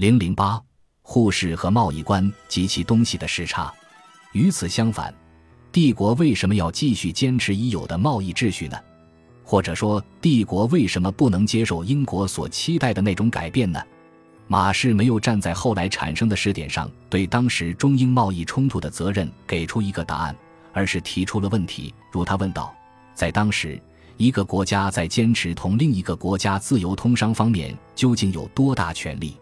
零零八，互市和贸易观及其东西的时差。与此相反，帝国为什么要继续坚持已有的贸易秩序呢？或者说，帝国为什么不能接受英国所期待的那种改变呢？马氏没有站在后来产生的时点上对当时中英贸易冲突的责任给出一个答案，而是提出了问题，如他问道：在当时，一个国家在坚持同另一个国家自由通商方面究竟有多大权利？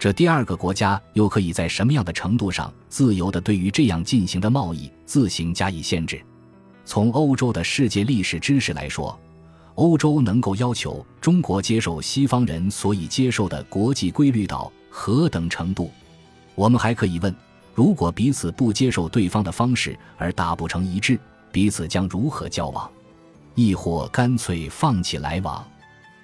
这第二个国家又可以在什么样的程度上自由地对于这样进行的贸易自行加以限制？从欧洲的世界历史知识来说。欧洲能够要求中国接受西方人所以接受的国际规律到何等程度？我们还可以问：如果彼此不接受对方的方式而达不成一致，彼此将如何交往？亦或干脆放弃来往？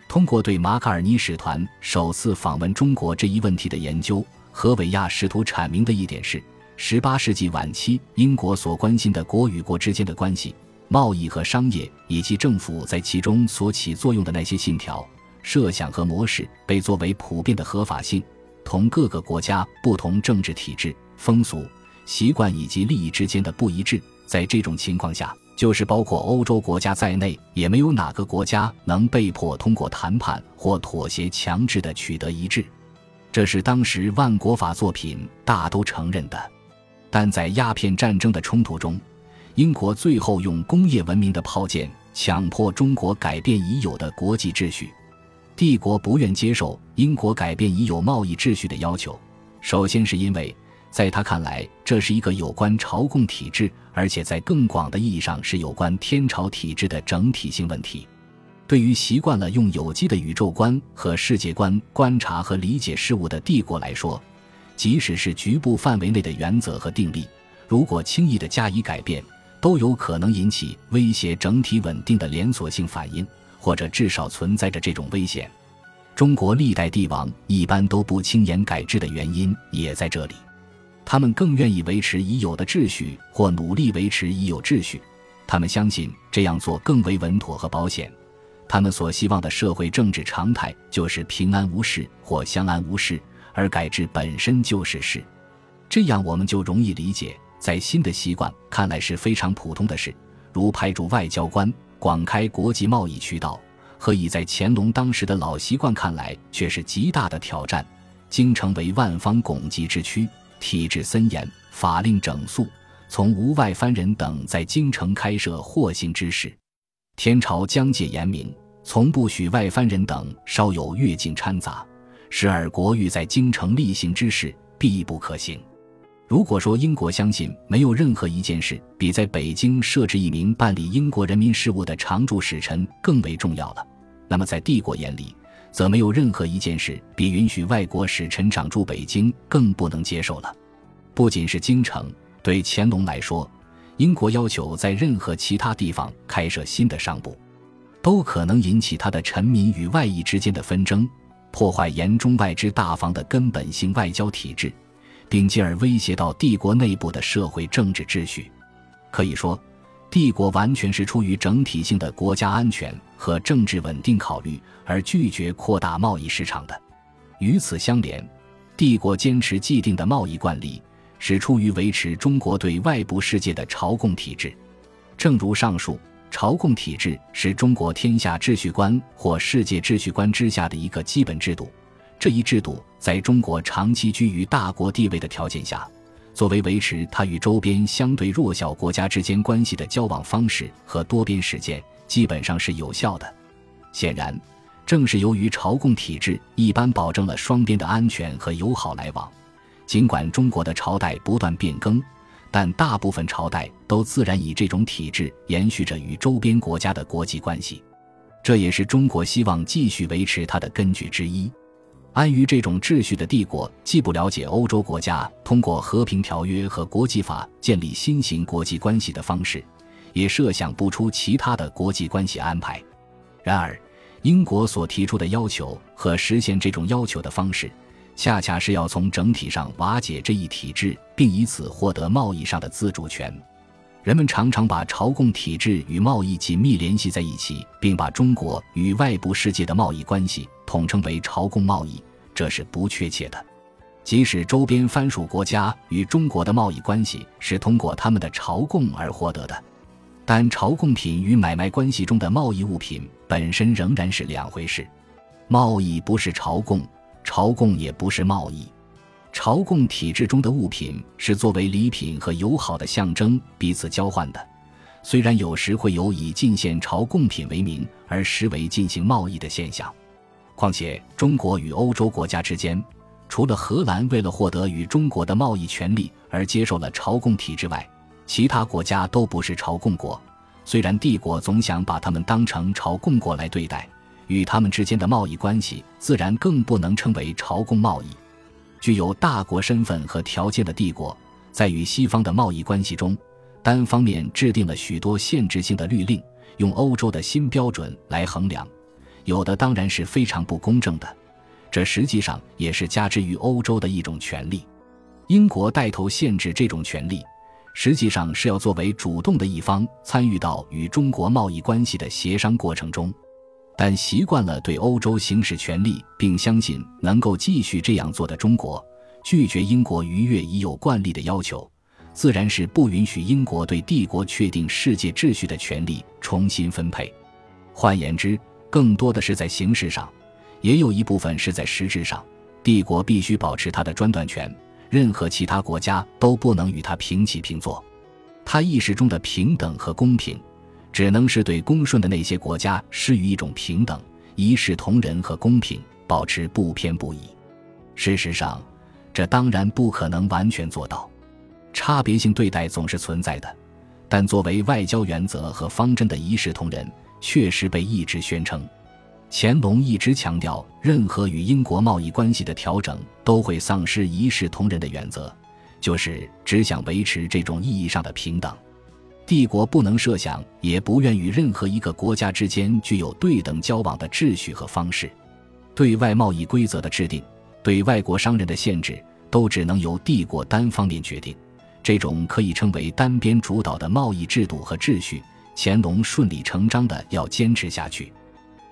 通过对马卡尔尼使团首次访问中国这一问题的研究，何伟亚试图阐明的一点是：十八世纪晚期英国所关心的国与国之间的关系。贸易和商业以及政府在其中所起作用的那些信条、设想和模式，被作为普遍的合法性，同各个国家不同政治体制、风俗习惯以及利益之间的不一致。在这种情况下，就是包括欧洲国家在内，也没有哪个国家能被迫通过谈判或妥协强制的取得一致。这是当时万国法作品大都承认的。但在鸦片战争的冲突中。英国最后用工业文明的炮舰强迫中国改变已有的国际秩序，帝国不愿接受英国改变已有贸易秩序的要求。首先是因为，在他看来，这是一个有关朝贡体制，而且在更广的意义上是有关天朝体制的整体性问题。对于习惯了用有机的宇宙观和世界观观察和理解事物的帝国来说，即使是局部范围内的原则和定力，如果轻易的加以改变，都有可能引起威胁整体稳定的连锁性反应，或者至少存在着这种危险。中国历代帝王一般都不轻言改制的原因也在这里，他们更愿意维持已有的秩序，或努力维持已有秩序。他们相信这样做更为稳妥和保险。他们所希望的社会政治常态就是平安无事或相安无事，而改制本身就是事。这样我们就容易理解。在新的习惯看来是非常普通的事，如派驻外交官、广开国际贸易渠道；和以在乾隆当时的老习惯看来却是极大的挑战。京城为万方拱极之区，体制森严，法令整肃，从无外藩人等在京城开设或行之事。天朝疆界严明，从不许外藩人等稍有越境掺杂，使而国欲在京城立行之事必不可行。如果说英国相信没有任何一件事比在北京设置一名办理英国人民事务的常驻使臣更为重要了，那么在帝国眼里，则没有任何一件事比允许外国使臣常驻北京更不能接受了。不仅是京城，对乾隆来说，英国要求在任何其他地方开设新的商部，都可能引起他的臣民与外夷之间的纷争，破坏严中外之大防的根本性外交体制。并进而威胁到帝国内部的社会政治秩序。可以说，帝国完全是出于整体性的国家安全和政治稳定考虑而拒绝扩大贸易市场的。与此相连，帝国坚持既定的贸易惯例，是出于维持中国对外部世界的朝贡体制。正如上述，朝贡体制是中国天下秩序观或世界秩序观之下的一个基本制度。这一制度在中国长期居于大国地位的条件下，作为维持它与周边相对弱小国家之间关系的交往方式和多边实践，基本上是有效的。显然，正是由于朝贡体制一般保证了双边的安全和友好来往，尽管中国的朝代不断变更，但大部分朝代都自然以这种体制延续着与周边国家的国际关系。这也是中国希望继续维持它的根据之一。安于这种秩序的帝国，既不了解欧洲国家通过和平条约和国际法建立新型国际关系的方式，也设想不出其他的国际关系安排。然而，英国所提出的要求和实现这种要求的方式，恰恰是要从整体上瓦解这一体制，并以此获得贸易上的自主权。人们常常把朝贡体制与贸易紧密联系在一起，并把中国与外部世界的贸易关系统称为朝贡贸易。这是不确切的。即使周边藩属国家与中国的贸易关系是通过他们的朝贡而获得的，但朝贡品与买卖关系中的贸易物品本身仍然是两回事。贸易不是朝贡，朝贡也不是贸易。朝贡体制中的物品是作为礼品和友好的象征彼此交换的，虽然有时会有以进献朝贡品为名而实为进行贸易的现象。况且，中国与欧洲国家之间。除了荷兰为了获得与中国的贸易权利而接受了朝贡体制外，其他国家都不是朝贡国。虽然帝国总想把他们当成朝贡国来对待，与他们之间的贸易关系自然更不能称为朝贡贸易。具有大国身份和条件的帝国，在与西方的贸易关系中，单方面制定了许多限制性的律令，用欧洲的新标准来衡量，有的当然是非常不公正的。这实际上也是加之于欧洲的一种权利。英国带头限制这种权利，实际上是要作为主动的一方参与到与中国贸易关系的协商过程中。但习惯了对欧洲行使权力，并相信能够继续这样做的中国，拒绝英国逾越已有惯例的要求，自然是不允许英国对帝国确定世界秩序的权利重新分配。换言之，更多的是在形式上。也有一部分是在实质上，帝国必须保持他的专断权，任何其他国家都不能与他平起平坐。他意识中的平等和公平，只能是对恭顺的那些国家施予一种平等、一视同仁和公平，保持不偏不倚。事实上，这当然不可能完全做到。差别性对待总是存在的，但作为外交原则和方针的一视同仁，确实被一直宣称。乾隆一直强调，任何与英国贸易关系的调整都会丧失一视同仁的原则，就是只想维持这种意义上的平等。帝国不能设想，也不愿与任何一个国家之间具有对等交往的秩序和方式。对外贸易规则的制定，对外国商人的限制，都只能由帝国单方面决定。这种可以称为单边主导的贸易制度和秩序，乾隆顺理成章的要坚持下去。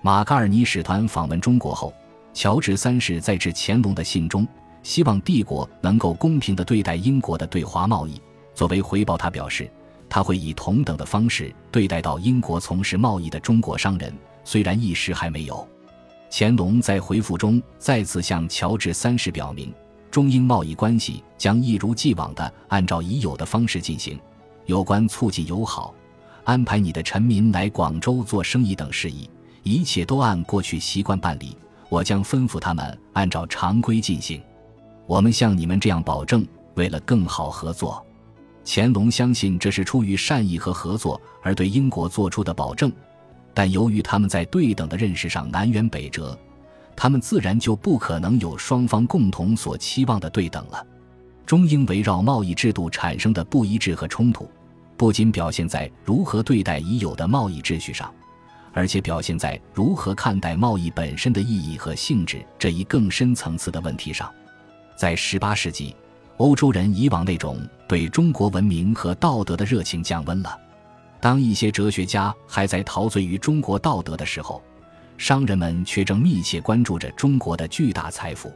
马卡尔尼使团访问中国后，乔治三世在致乾隆的信中，希望帝国能够公平地对待英国的对华贸易。作为回报，他表示他会以同等的方式对待到英国从事贸易的中国商人。虽然一时还没有，乾隆在回复中再次向乔治三世表明，中英贸易关系将一如既往地按照已有的方式进行。有关促进友好、安排你的臣民来广州做生意等事宜。一切都按过去习惯办理，我将吩咐他们按照常规进行。我们像你们这样保证，为了更好合作。乾隆相信这是出于善意和合作而对英国做出的保证，但由于他们在对等的认识上南辕北辙，他们自然就不可能有双方共同所期望的对等了。中英围绕贸易制度产生的不一致和冲突，不仅表现在如何对待已有的贸易秩序上。而且表现在如何看待贸易本身的意义和性质这一更深层次的问题上。在十八世纪，欧洲人以往那种对中国文明和道德的热情降温了。当一些哲学家还在陶醉于中国道德的时候，商人们却正密切关注着中国的巨大财富。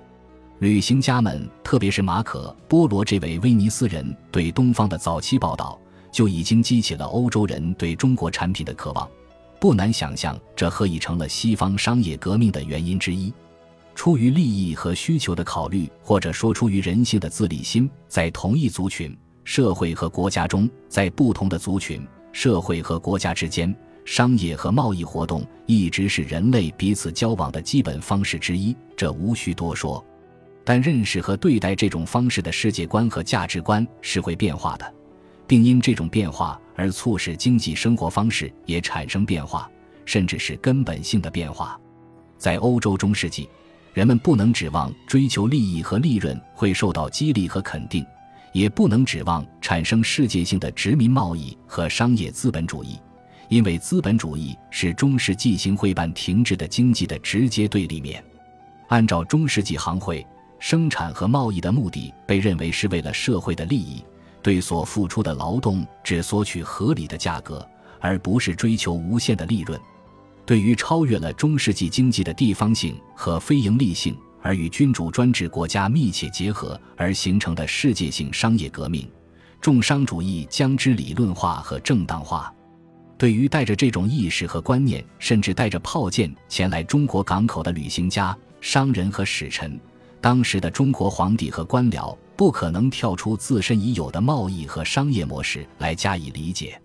旅行家们，特别是马可·波罗这位威尼斯人，对东方的早期报道就已经激起了欧洲人对中国产品的渴望。不难想象，这何以成了西方商业革命的原因之一。出于利益和需求的考虑，或者说出于人性的自利心，在同一族群、社会和国家中，在不同的族群、社会和国家之间，商业和贸易活动一直是人类彼此交往的基本方式之一，这无需多说。但认识和对待这种方式的世界观和价值观是会变化的。并因这种变化而促使经济生活方式也产生变化，甚至是根本性的变化。在欧洲中世纪，人们不能指望追求利益和利润会受到激励和肯定，也不能指望产生世界性的殖民贸易和商业资本主义，因为资本主义是中世纪行会办停滞的经济的直接对立面。按照中世纪行会，生产和贸易的目的被认为是为了社会的利益。对所付出的劳动只索取合理的价格，而不是追求无限的利润。对于超越了中世纪经济的地方性和非营利性，而与君主专制国家密切结合而形成的世界性商业革命，重商主义将之理论化和正当化。对于带着这种意识和观念，甚至带着炮舰前来中国港口的旅行家、商人和使臣，当时的中国皇帝和官僚不可能跳出自身已有的贸易和商业模式来加以理解。